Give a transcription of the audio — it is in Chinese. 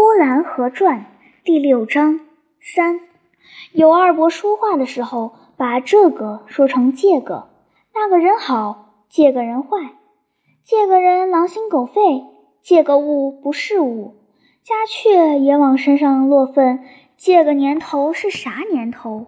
呼兰河传第六章三，有二伯说话的时候把这个说成借个，那个人好，借个人坏，借个人狼心狗肺，借个物不是物，家雀也往身上落粪，借个年头是啥年头？